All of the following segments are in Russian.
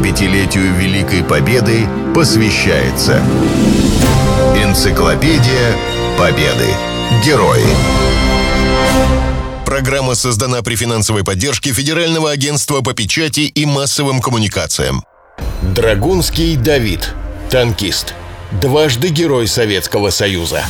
75-летию Великой Победы посвящается Энциклопедия Победы. Герои. Программа создана при финансовой поддержке Федерального агентства по печати и массовым коммуникациям. Драгунский Давид. Танкист. Дважды Герой Советского Союза.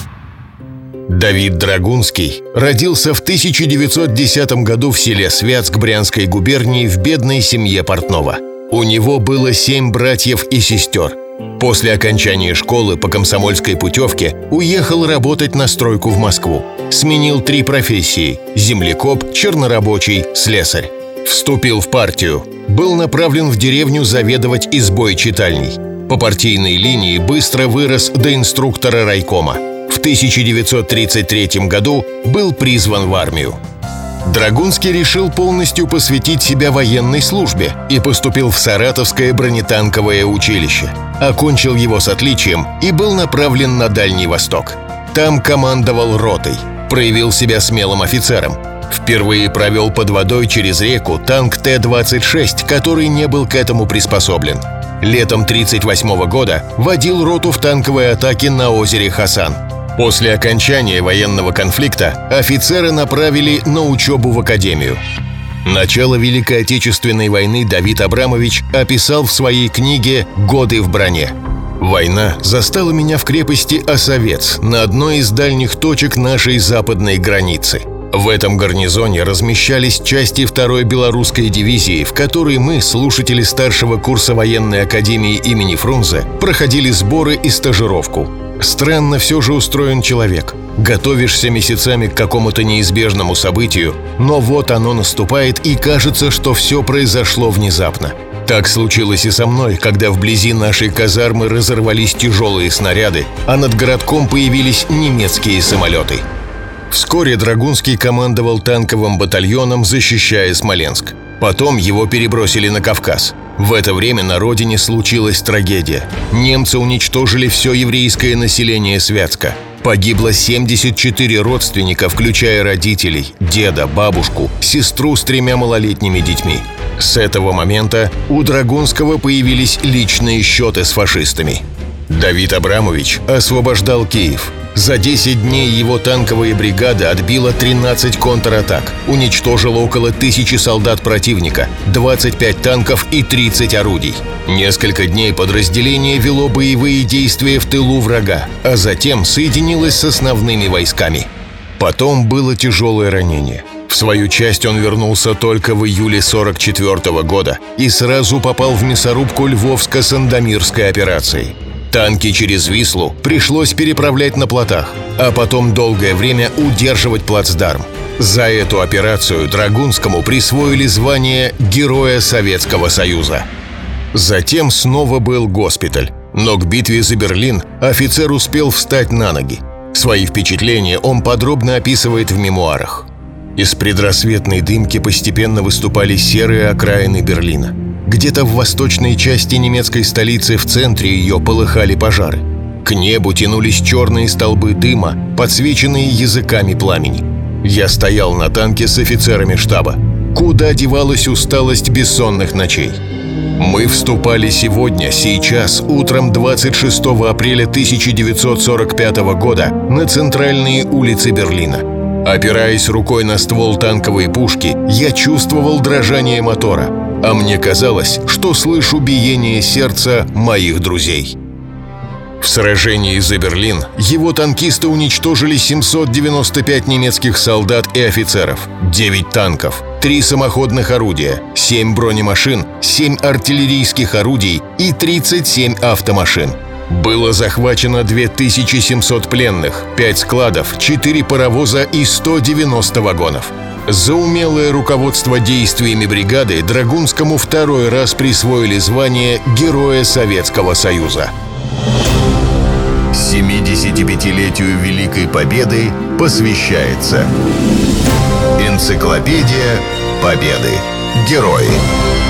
Давид Драгунский родился в 1910 году в селе Святск Брянской губернии в бедной семье портного. У него было семь братьев и сестер. После окончания школы по комсомольской путевке уехал работать на стройку в Москву. Сменил три профессии – землекоп, чернорабочий, слесарь. Вступил в партию. Был направлен в деревню заведовать избой читальней. По партийной линии быстро вырос до инструктора райкома – в 1933 году был призван в армию. Драгунский решил полностью посвятить себя военной службе и поступил в Саратовское бронетанковое училище. Окончил его с отличием и был направлен на Дальний Восток. Там командовал ротой, проявил себя смелым офицером. Впервые провел под водой через реку танк Т-26, который не был к этому приспособлен. Летом 1938 года водил роту в танковой атаке на озере Хасан – После окончания военного конфликта офицеры направили на учебу в академию. Начало Великой Отечественной войны Давид Абрамович описал в своей книге «Годы в броне». Война застала меня в крепости Осовец на одной из дальних точек нашей западной границы. В этом гарнизоне размещались части второй белорусской дивизии, в которой мы, слушатели старшего курса военной академии имени Фрунзе, проходили сборы и стажировку. Странно все же устроен человек. Готовишься месяцами к какому-то неизбежному событию, но вот оно наступает и кажется, что все произошло внезапно. Так случилось и со мной, когда вблизи нашей казармы разорвались тяжелые снаряды, а над городком появились немецкие самолеты. Вскоре Драгунский командовал танковым батальоном, защищая Смоленск. Потом его перебросили на Кавказ. В это время на родине случилась трагедия. Немцы уничтожили все еврейское население Святска. Погибло 74 родственника, включая родителей, деда, бабушку, сестру с тремя малолетними детьми. С этого момента у Драгунского появились личные счеты с фашистами. Давид Абрамович освобождал Киев – за 10 дней его танковая бригада отбила 13 контратак, уничтожила около тысячи солдат противника, 25 танков и 30 орудий. Несколько дней подразделение вело боевые действия в тылу врага, а затем соединилось с основными войсками. Потом было тяжелое ранение. В свою часть он вернулся только в июле 44 -го года и сразу попал в мясорубку Львовско-Сандомирской операции – Танки через Вислу пришлось переправлять на плотах, а потом долгое время удерживать плацдарм. За эту операцию Драгунскому присвоили звание Героя Советского Союза. Затем снова был госпиталь, но к битве за Берлин офицер успел встать на ноги. Свои впечатления он подробно описывает в мемуарах. Из предрассветной дымки постепенно выступали серые окраины Берлина – где-то в восточной части немецкой столицы в центре ее полыхали пожары. К небу тянулись черные столбы дыма, подсвеченные языками пламени. Я стоял на танке с офицерами штаба. Куда девалась усталость бессонных ночей? Мы вступали сегодня, сейчас, утром 26 апреля 1945 года на центральные улицы Берлина. Опираясь рукой на ствол танковой пушки, я чувствовал дрожание мотора – а мне казалось, что слышу биение сердца моих друзей. В сражении за Берлин его танкисты уничтожили 795 немецких солдат и офицеров, 9 танков, 3 самоходных орудия, 7 бронемашин, 7 артиллерийских орудий и 37 автомашин. Было захвачено 2700 пленных, 5 складов, 4 паровоза и 190 вагонов. За умелое руководство действиями бригады Драгунскому второй раз присвоили звание Героя Советского Союза. 75-летию Великой Победы посвящается Энциклопедия Победы. Герои.